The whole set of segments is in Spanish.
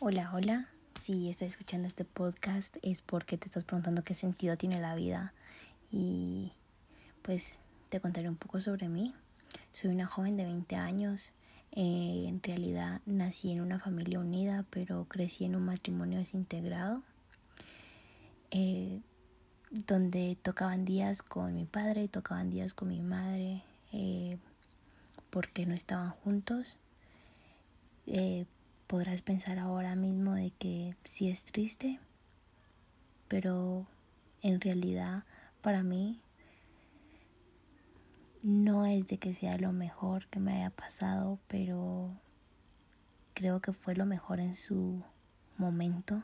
Hola, hola. Si estás escuchando este podcast es porque te estás preguntando qué sentido tiene la vida y pues te contaré un poco sobre mí. Soy una joven de 20 años. Eh, en realidad nací en una familia unida, pero crecí en un matrimonio desintegrado, eh, donde tocaban días con mi padre y tocaban días con mi madre, eh, porque no estaban juntos. Podrás pensar ahora mismo de que sí es triste, pero en realidad para mí no es de que sea lo mejor que me haya pasado, pero creo que fue lo mejor en su momento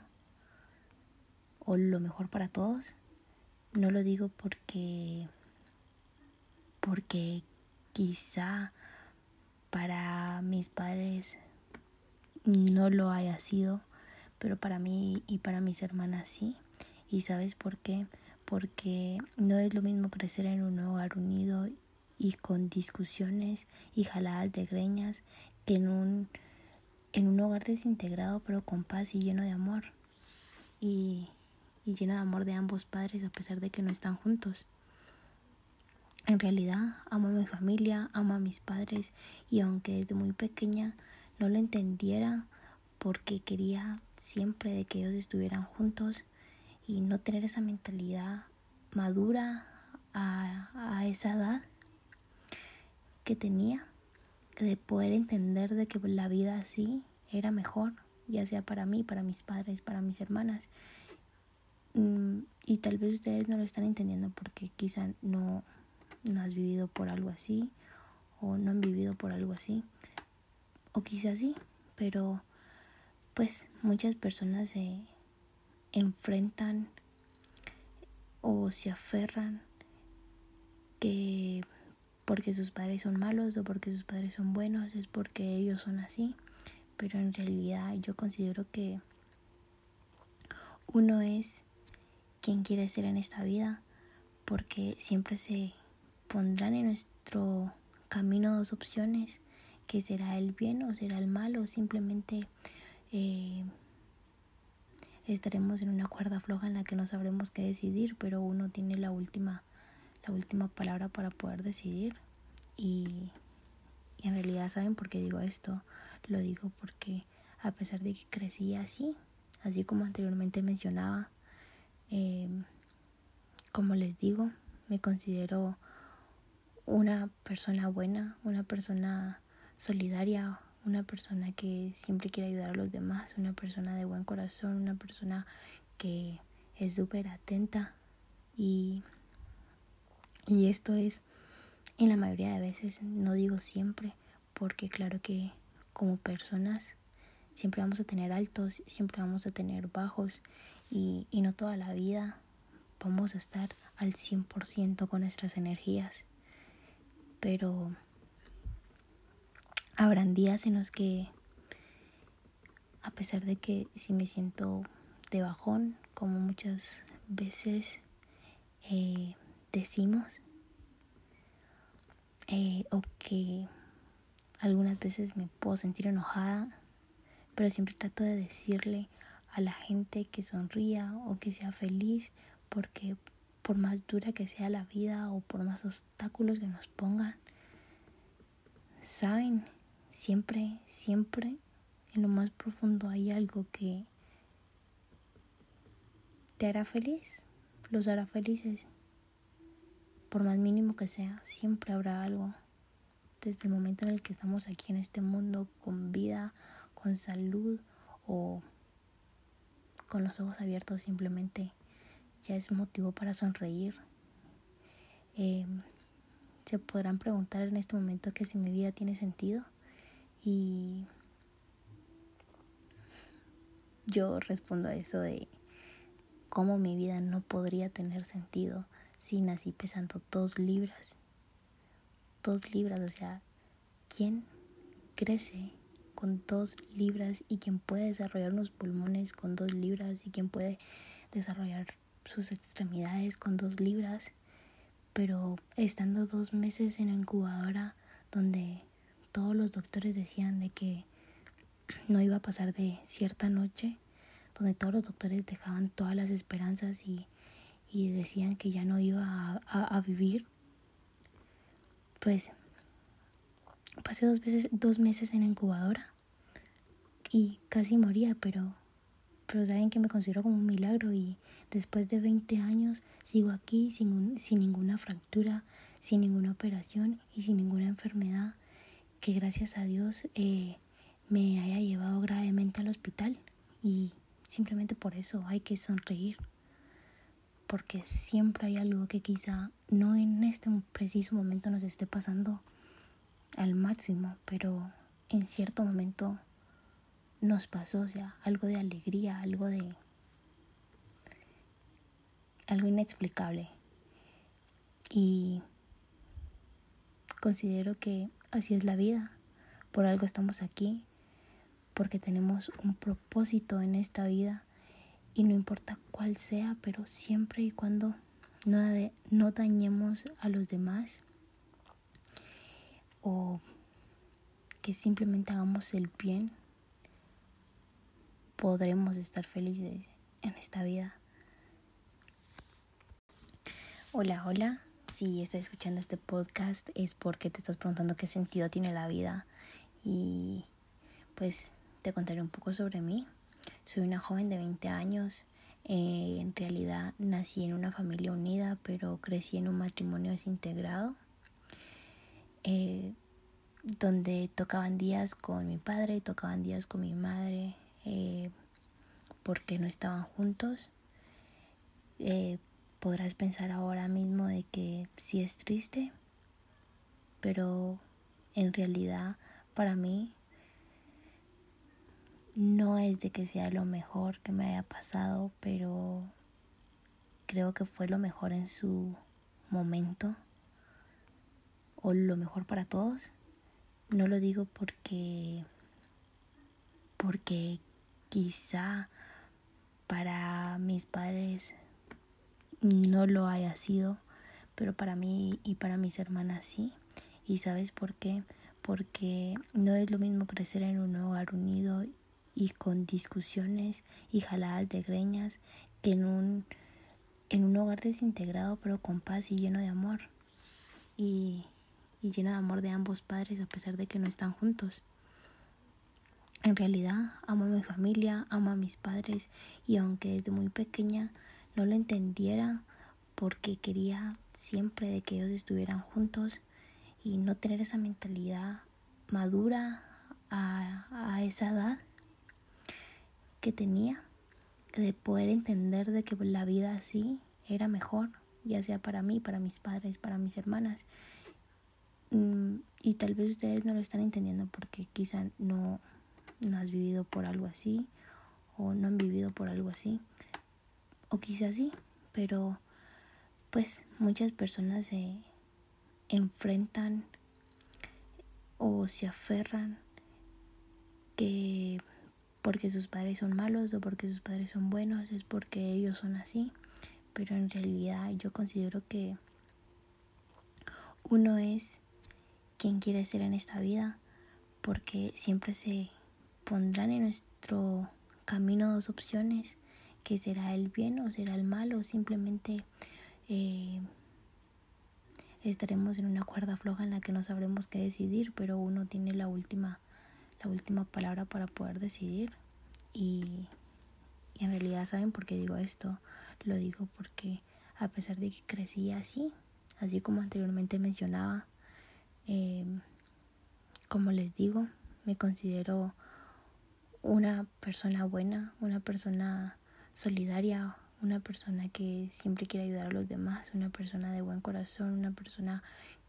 o lo mejor para todos. No lo digo porque porque quizá para mis padres no lo haya sido, pero para mí y para mis hermanas sí. ¿Y sabes por qué? Porque no es lo mismo crecer en un hogar unido y con discusiones y jaladas de greñas que en un, en un hogar desintegrado pero con paz y lleno de amor y, y lleno de amor de ambos padres a pesar de que no están juntos. En realidad amo a mi familia, amo a mis padres y aunque desde muy pequeña no lo entendiera porque quería siempre de que ellos estuvieran juntos y no tener esa mentalidad madura a, a esa edad que tenía de poder entender de que la vida así era mejor, ya sea para mí, para mis padres, para mis hermanas. Mm, y tal vez ustedes no lo están entendiendo porque quizá no, no has vivido por algo así o no han vivido por algo así o quizás sí, pero pues muchas personas se enfrentan o se aferran que porque sus padres son malos o porque sus padres son buenos, es porque ellos son así. Pero en realidad yo considero que uno es quien quiere ser en esta vida, porque siempre se pondrán en nuestro camino dos opciones, que será el bien o será el mal, o simplemente eh, estaremos en una cuerda floja en la que no sabremos qué decidir, pero uno tiene la última la última palabra para poder decidir. Y, y en realidad, ¿saben por qué digo esto? Lo digo porque a pesar de que crecí así, así como anteriormente mencionaba, eh, como les digo, me considero una persona buena, una persona solidaria, una persona que siempre quiere ayudar a los demás, una persona de buen corazón, una persona que es súper atenta y y esto es en la mayoría de veces, no digo siempre, porque claro que como personas siempre vamos a tener altos, siempre vamos a tener bajos y, y no toda la vida vamos a estar al 100% con nuestras energías. Pero habrán días en los que, a pesar de que si me siento de bajón, como muchas veces eh, decimos eh, o que algunas veces me puedo sentir enojada, pero siempre trato de decirle a la gente que sonría o que sea feliz, porque por más dura que sea la vida o por más obstáculos que nos pongan, saben, siempre, siempre en lo más profundo hay algo que te hará feliz, los hará felices por más mínimo que sea, siempre habrá algo. Desde el momento en el que estamos aquí en este mundo con vida, con salud o con los ojos abiertos, simplemente ya es un motivo para sonreír. Em, se podrán preguntar en este momento que si mi vida tiene sentido y yo respondo a eso de cómo mi vida no podría tener sentido si nací pesando dos libras. Dos libras, o sea, ¿quién crece con dos libras y quién puede desarrollar unos pulmones con dos libras y quién puede desarrollar sus extremidades con dos libras? Pero estando dos meses en la incubadora donde todos los doctores decían de que no iba a pasar de cierta noche donde todos los doctores dejaban todas las esperanzas y, y decían que ya no iba a, vivir, pues pasé dos, veces, dos meses en incubadora y casi moría, pero, pero saben que me considero como un milagro y después de 20 años sigo aquí sin, sin ninguna fractura, sin ninguna operación y sin ninguna enfermedad que gracias a Dios eh, me haya llevado gravemente al hospital y simplemente por eso hay que sonreír porque siempre hay algo que quizá no en este preciso momento nos esté pasando al máximo, pero en cierto momento nos pasó, o sea, algo de alegría, algo de algo inexplicable. Y considero que así es la vida. Por algo estamos aquí, porque tenemos un propósito en esta vida y no importa cuál sea, pero siempre y cuando no, no dañemos a los demás o que simplemente hagamos el bien, podremos estar felices en esta vida. Hola, hola. Si estás escuchando este podcast es porque te estás preguntando qué sentido tiene la vida y pues te contaré un poco sobre mí. Soy una joven de 20 años. Eh, en realidad nací en una familia unida, pero crecí en un matrimonio desintegrado, eh, donde tocaban días con mi padre y tocaban días con mi madre, eh, porque no estaban juntos. Podrás pensar ahora mismo de que sí es triste, pero en realidad para mí no es de que sea lo mejor que me haya pasado, pero creo que fue lo mejor en su momento o lo mejor para todos. No lo digo porque porque quizá para mis padres no lo haya sido, pero para mí y para mis hermanas sí. ¿Y sabes por qué? Porque no es lo mismo crecer en un hogar unido y con discusiones y jaladas de greñas que en un, en un hogar desintegrado pero con paz y lleno de amor y, y lleno de amor de ambos padres a pesar de que no están juntos. En realidad amo a mi familia, amo a mis padres y aunque desde muy pequeña no lo entendiera porque quería siempre de que ellos estuvieran juntos y no tener esa mentalidad madura a, a esa edad, que tenía de poder entender de que la vida así era mejor, ya sea para mí, para mis padres, para mis hermanas. Mm, y tal vez ustedes no lo están entendiendo porque quizá no, no has vivido por algo así o no han vivido por algo así o quizá sí, pero pues muchas personas se enfrentan o se aferran que porque sus padres son malos o porque sus padres son buenos, es porque ellos son así. Pero en realidad yo considero que uno es quien quiere ser en esta vida, porque siempre se pondrán en nuestro camino dos opciones, que será el bien o será el mal, o simplemente eh, estaremos en una cuerda floja en la que no sabremos qué decidir, pero uno tiene la última la última palabra para poder decidir. Y, en realidad, ¿saben por qué digo esto? Lo digo porque a pesar de que crecí así, así como anteriormente mencionaba, em, como les digo, me considero una persona buena, una persona solidaria, una persona que siempre quiere ayudar a los demás, una persona de buen corazón, una persona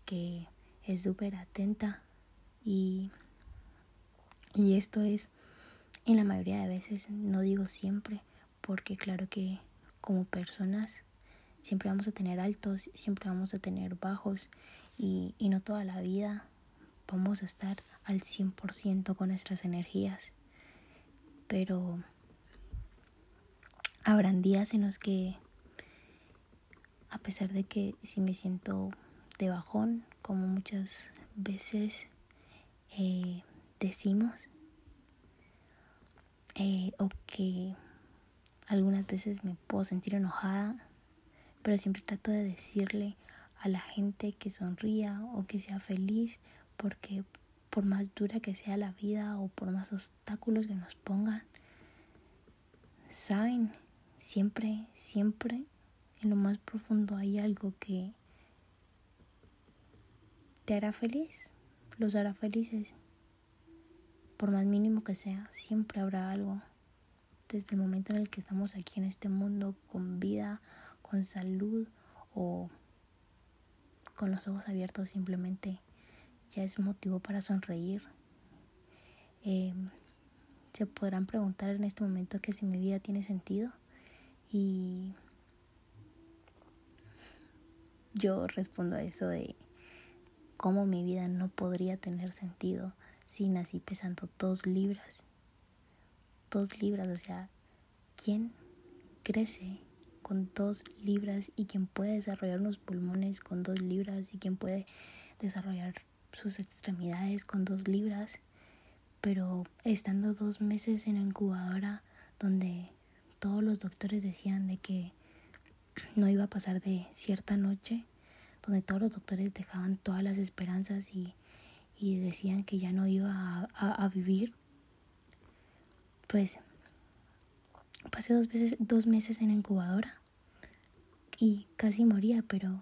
que es súper atenta y y esto es en la mayoría de veces, no digo siempre, porque claro que como personas siempre vamos a tener altos, siempre vamos a tener bajos y, y no toda la vida vamos a estar al 100% con nuestras energías. Pero habrán días en los que, a pesar de que si me siento de bajón, como muchas veces, eh, decimos, eh, o que algunas veces me puedo sentir enojada, pero siempre trato de decirle a la gente que sonría o que sea feliz, porque por más dura que sea la vida o por más obstáculos que nos pongan, saben, siempre, siempre en lo más profundo hay algo que te hará feliz, los hará felices. Por más mínimo que sea, siempre habrá algo. Desde el momento en el que estamos aquí en este mundo, con vida, con salud o con los ojos abiertos, simplemente ya es un motivo para sonreír. Em, se podrán preguntar en este momento que si mi vida tiene sentido y yo respondo a eso de cómo mi vida no podría tener sentido si nací pesando dos libras. Dos libras, o sea, ¿quién crece con dos libras y quién puede desarrollar unos pulmones con dos libras y quién puede desarrollar sus extremidades con dos libras? Pero estando dos meses en la incubadora donde todos los doctores decían de que no iba a pasar de cierta noche, donde todos los doctores dejaban todas las esperanzas y, decían que ya no iba a, vivir, pues pasé dos, veces, dos meses en incubadora y casi moría, pero,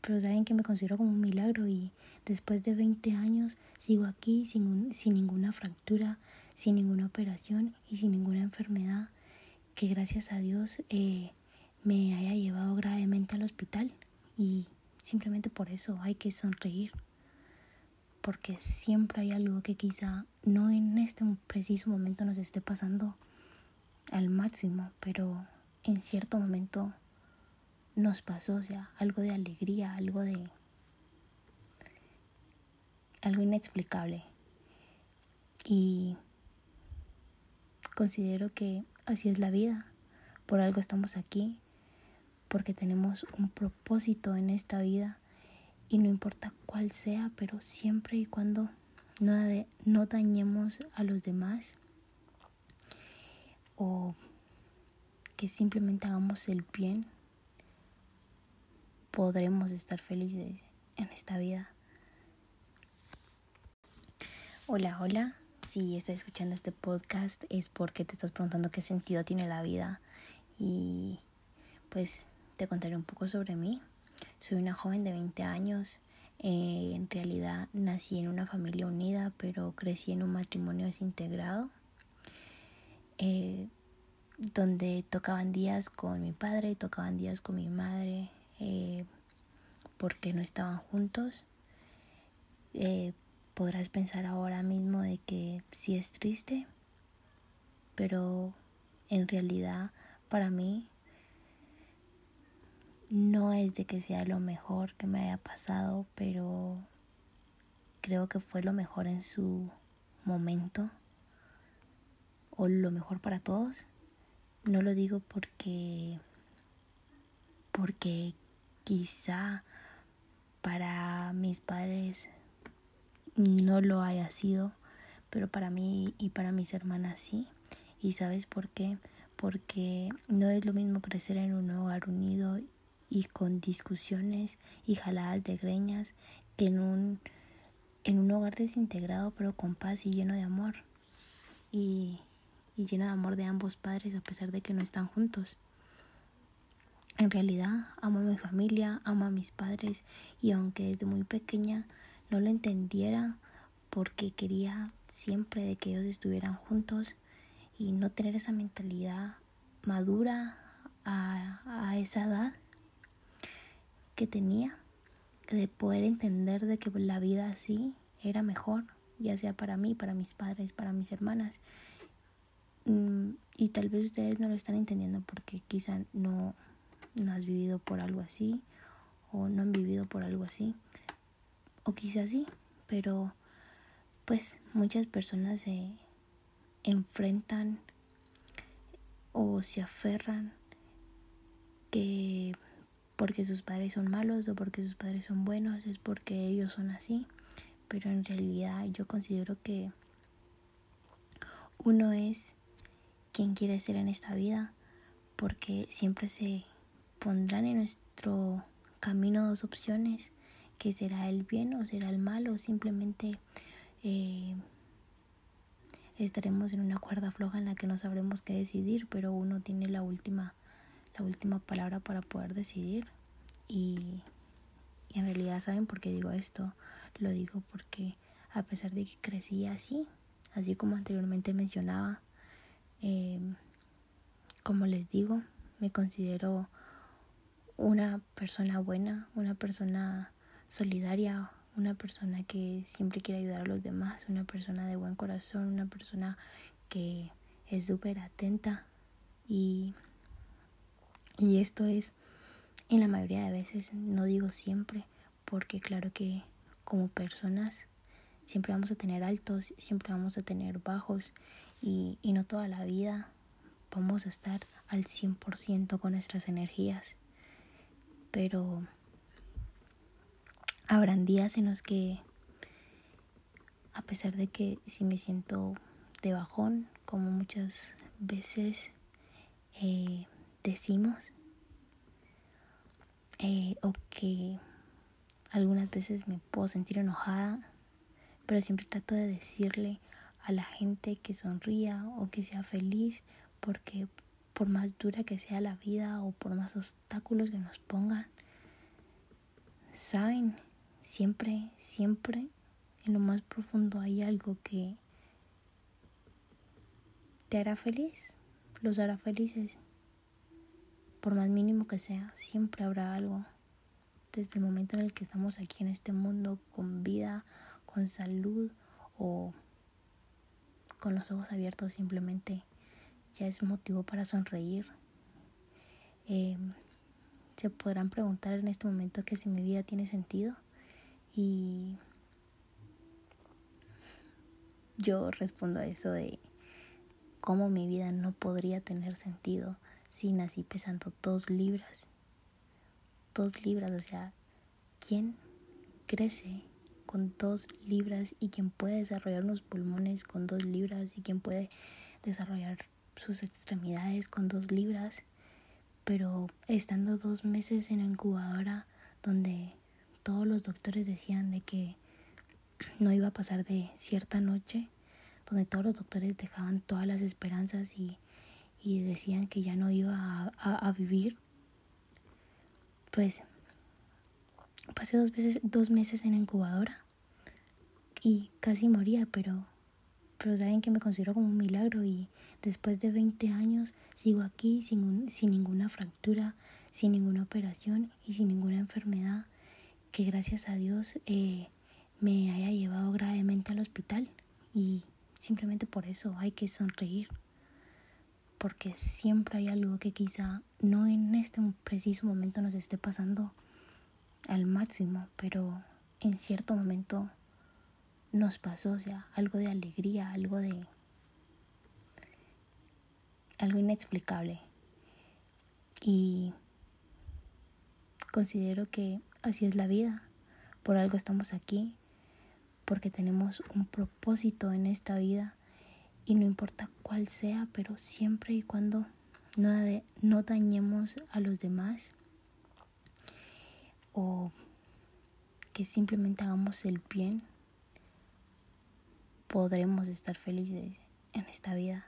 pero saben que me considero como un milagro y después de 20 años sigo aquí sin, sin ninguna fractura, sin ninguna operación y sin ninguna enfermedad que gracias a Dios eh, me haya llevado gravemente al hospital y Simplemente por eso hay que sonreír. Porque siempre hay algo que quizá no en este preciso momento nos esté pasando al máximo, pero en cierto momento nos pasó, o sea, algo de alegría, algo de... algo inexplicable. Y considero que así es la vida. Por algo estamos aquí, porque tenemos un propósito en esta vida y no importa cuál sea, pero siempre y cuando no, no dañemos a los demás o que simplemente hagamos el bien, podremos estar felices en esta vida. Hola, hola. Si estás escuchando este podcast es porque te estás preguntando qué sentido tiene la vida y pues te contaré un poco sobre mí. Soy una joven de 20 años. Eh, en realidad nací en una familia unida, pero crecí en un matrimonio desintegrado, eh, donde tocaban días con mi padre y tocaban días con mi madre, eh, porque no estaban juntos. Podrás pensar ahora mismo de que sí es triste, pero en realidad para mí no es de que sea lo mejor que me haya pasado, pero creo que fue lo mejor en su momento o lo mejor para todos. No lo digo porque porque quizá para mis padres no lo haya sido, pero para mí y para mis hermanas sí. ¿Y sabes por qué? Porque no es lo mismo crecer en un hogar unido y con discusiones y jaladas de greñas que en un, en un hogar desintegrado pero con paz y lleno de amor y, y lleno de amor de ambos padres a pesar de que no están juntos. En realidad amo a mi familia, amo a mis padres y aunque desde muy pequeña no lo entendiera porque quería siempre de que ellos estuvieran juntos y no tener esa mentalidad madura a, a esa edad, que tenía de poder entender de que la vida así era mejor, ya sea para mí, para mis padres, para mis hermanas. Mm, y tal vez ustedes no lo están entendiendo porque quizá no, no has vivido por algo así o no han vivido por algo así o quizás sí, pero pues muchas personas se enfrentan o se aferran que porque sus padres son malos o porque sus padres son buenos, es porque ellos son así. Pero en realidad yo considero que uno es quién quiere ser en esta vida, porque siempre se pondrán en nuestro camino dos opciones, que será el bien o será el mal, o simplemente eh, estaremos en una cuerda floja en la que no sabremos qué decidir, pero uno tiene la última, la última palabra para poder decidir. Y, y en realidad, ¿saben por qué digo esto? Lo digo porque a pesar de que crecí así, así como anteriormente mencionaba, eh, como les digo, me considero una persona buena, una persona solidaria, una persona que siempre quiere ayudar a los demás, una persona de buen corazón, una persona que es súper atenta y, y esto es en la mayoría de veces, no digo siempre, porque claro que como personas siempre vamos a tener altos, siempre vamos a tener bajos y, y no toda la vida vamos a estar al 100% con nuestras energías. Pero habrán días en los que, a pesar de que si me siento de bajón, como muchas veces eh, decimos, eh, o que algunas veces me puedo sentir enojada, pero siempre trato de decirle a la gente que sonría o que sea feliz, porque por más dura que sea la vida o por más obstáculos que nos pongan, saben Siempre, siempre en lo más profundo hay algo que te hará feliz, los hará felices. Por más mínimo que sea, siempre habrá algo. Desde el momento en el que estamos aquí en este mundo con vida, con salud o con los ojos abiertos simplemente ya es un motivo para sonreír. Eh, se podrán preguntar en este momento que si mi vida tiene sentido. Y yo respondo a eso de cómo mi vida no podría tener sentido si nací pesando dos libras. Dos libras, o sea, ¿quién crece con dos libras y quién puede desarrollar unos pulmones con dos libras y quién puede desarrollar sus extremidades con dos libras? Pero estando dos meses en la incubadora donde todos los doctores decían de que no iba a pasar de cierta noche, donde todos los doctores dejaban todas las esperanzas y, decían que ya no iba a, vivir, pues pasé dos, veces, dos meses en incubadora y casi moría, pero, pero saben que me considero como un milagro y después de 20 años sigo aquí sin, sin ninguna fractura, sin ninguna operación y sin ninguna enfermedad que gracias a Dios eh, me haya llevado gravemente al hospital y simplemente por eso hay que sonreír porque siempre hay algo que quizá no en este preciso momento nos esté pasando al máximo, pero en cierto momento nos pasó, o sea, algo de alegría, algo de algo inexplicable. Y considero que Así es la vida. Por algo estamos aquí, porque tenemos un propósito en esta vida y no importa cuál sea, pero siempre y cuando no, dañemos a los demás o que simplemente hagamos el bien, podremos estar felices en esta vida.